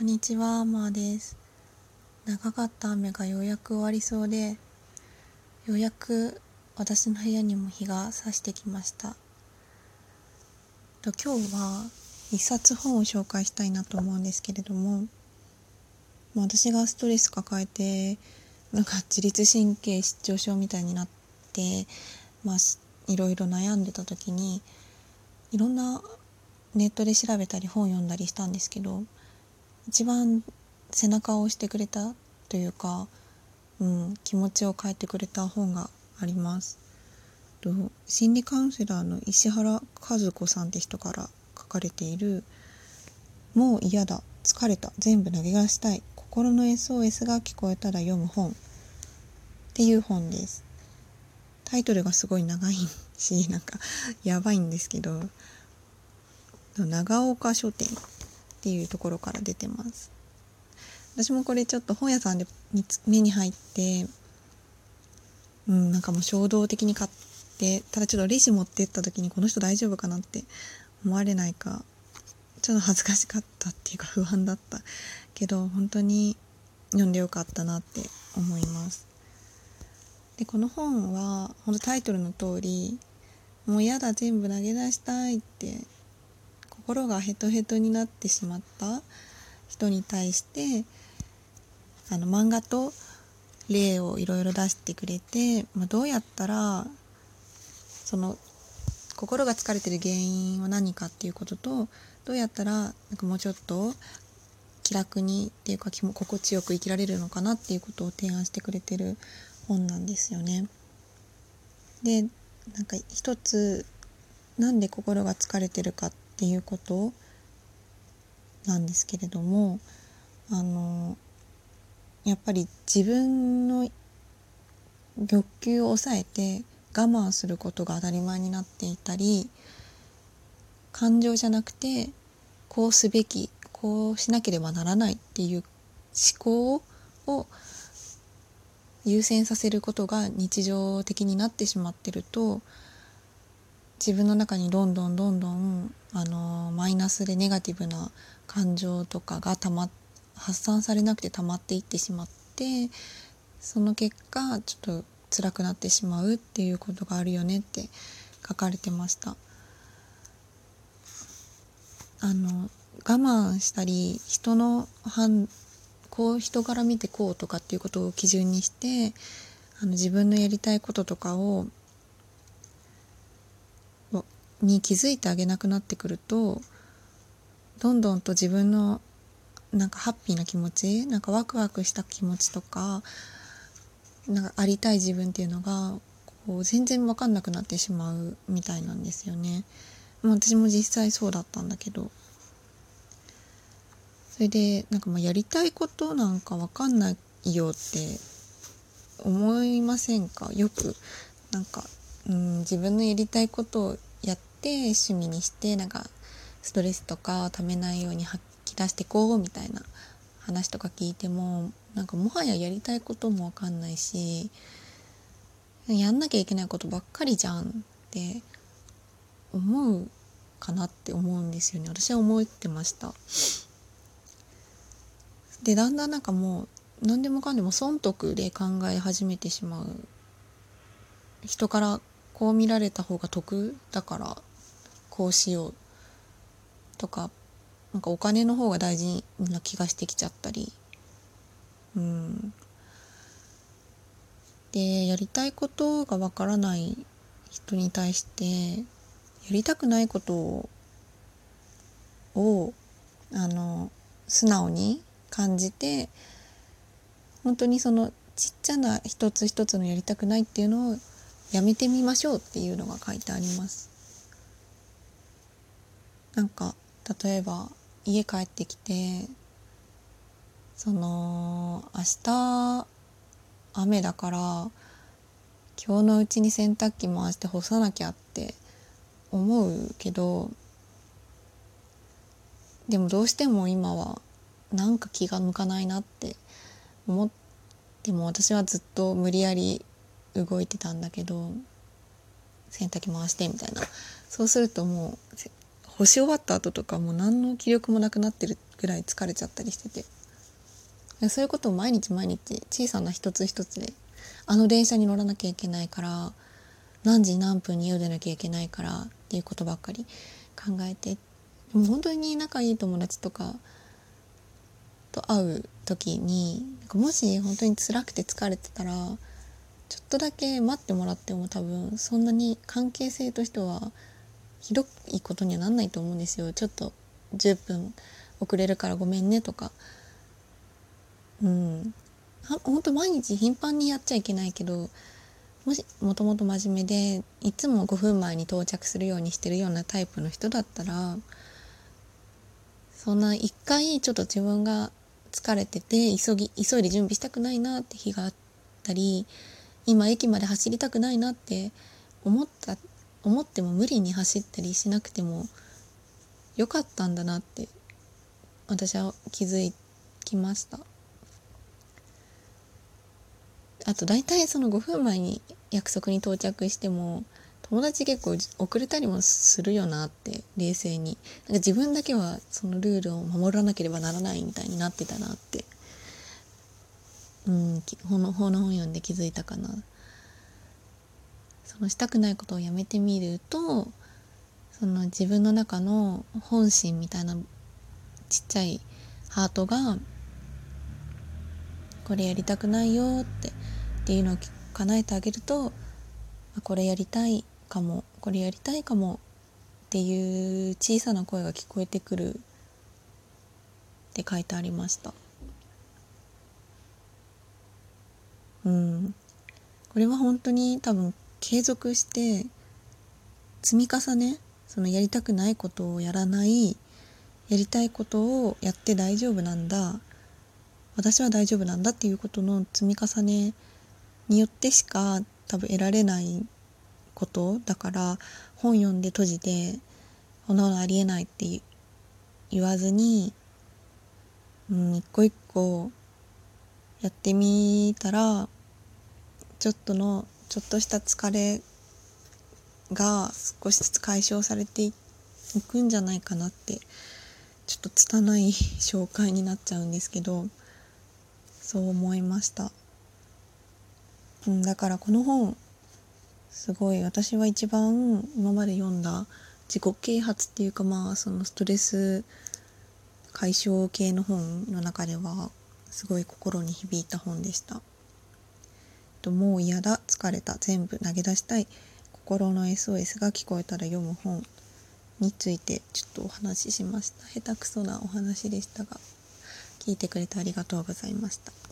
こんにちは、まーです。長かった雨がようやく終わりそうで、ようやく私の部屋にも日が差してきました。と今日は一冊本を紹介したいなと思うんですけれども、ま、私がストレス抱えて、なんか自律神経失調症みたいになって、まあ、いろいろ悩んでた時に、いろんなネットで調べたり本読んだりしたんですけど一番背中を押してくれたというか、うん、気持ちを変えてくれた本があります。と心理カウンセラーの石原和子さんって人から書かれている「もう嫌だ疲れた全部投げ出したい心の SOS が聞こえたら読む本」っていう本です。タイトルがすごい長いしなんかやばいんですけど長岡書店っていうところから出てます。私もこれちょっと本屋さんで目に入ってうんなんかもう衝動的に買ってただちょっとレジ持ってった時にこの人大丈夫かなって思われないかちょっと恥ずかしかったっていうか不安だったけど本当に読んでよかったなって思います。でこの本は本当タイトルの通りもう嫌だ全部投げ出したいって心がヘトヘトになってしまった人に対してあの漫画と例をいろいろ出してくれて、まあ、どうやったらその心が疲れてる原因は何かっていうこととどうやったらなんかもうちょっと気楽にっていうか心地よく生きられるのかなっていうことを提案してくれてる本なんですよね。でなんか一つなんで心が疲れてるかっっていうことなんですけれどもあのやっぱり自分の欲求を抑えて我慢することが当たり前になっていたり感情じゃなくてこうすべきこうしなければならないっていう思考を優先させることが日常的になってしまってると自分の中にどんどんどんどんあのマイナスでネガティブな感情とかがたま発散されなくて溜まっていってしまってその結果ちょっと辛くなってしまうっていうことがあるよねって書かれてました。あの我慢したり人の反こう人から見てこうとかっていうことを基準にしてあの自分のやりたいこととかをに気づいてあげなくなってくるとどんどんと自分のなんかハッピーな気持ちなんかワクワクした気持ちとかなんかありたい自分っていうのがこう全然分かんなくなってしまうみたいなんですよね。も私も実際そうだったんだけど。それでなんかまあやりたいことなんか分かんないよって思いませんか？よく。なんか、うん、自分のやりたいことをて趣味にしてなんかストレスとかをためないように吐き出してこうみたいな話とか聞いてもなんかもはややりたいことも分かんないしやんなきゃいけないことばっかりじゃんって思うかなって思うんですよね。私は思ってました。でだんだんなんかもう何でもかんでも損得で考え始めてしまう。人からこう見られた方が得だからこうしようとかなんかお金の方が大事な気がしてきちゃったりうんでやりたいことがわからない人に対してやりたくないことをあの素直に感じて本当にそのちっちゃな一つ一つのやりたくないっていうのをやめてみましょうっていうのが書いてあります。なんか例えば家帰ってきてその明日雨だから今日のうちに洗濯機回して干さなきゃって思うけどでもどうしても今はなんか気が向かないなって思っても私はずっと無理やり動いてたんだけど洗濯機回してみたいな。そうするともう干し終わった後とかもう何の気力もなくなってるぐらい疲れちゃったりしてて。そういうことを毎日毎日小さな一つ一つであの電車に乗らなきゃいけないから何時何分に家を出なきゃいけないからっていうことばっかり考えてもう本当に仲いい友達とかと会う時にもし本当に辛くて疲れてたらちょっとだけ待ってもらっても多分そんなに関係性としてはひどいことにはなんないと思うんですよ。ちょっと10分遅れるからごめんねとか。うん。本当毎日頻繁にやっちゃいけないけどもしもともと真面目でいつも5分前に到着するようにしてるようなタイプの人だったらそんな一回ちょっと自分が疲れてて急ぎ急いで準備したくないなって日があったり今駅まで走りたくないなって思った思っても無理に走ったりしなくてもよかったんだなって私は気づきました。あと大体その5分前に約束に到着しても友達結構遅れたりもするよなって冷静に。なんか自分だけはそのルールを守らなければならないみたいになってたなって。うん法の本読んで気づいたかな。のしたくないことをやめてみるとその自分の中の本心みたいなちっちゃいハートがこれやりたくないよってっていうのを叶えてあげるとこれやりたいかもこれやりたいかもっていう小さな声が聞こえてくるって書いてありました。うん。これは本当に多分継続して積み重ねそのやりたくないことをやらないやりたいことをやって大丈夫なんだ私は大丈夫なんだっていうことの積み重ねによってしか多分得られないことだから本読んで閉じて「こんなのありえない」って言わずに、うん、一個一個やってみたらちょっとのちょっとした疲れが少しずつ解消されていくんじゃないかなってちょっと拙い紹介になっちゃうんですけどそう思いました、うん、だからこの本すごい私は一番今まで読んだ自己啓発っていうかまあそのストレス解消系の本の中ではすごい心に響いた本でした。ともう嫌だ疲れた全部投げ出したい。心の SOS が聞こえたら読む本についてちょっとお話ししました。下手くそなお話でしたが聞いてくれてありがとうございました。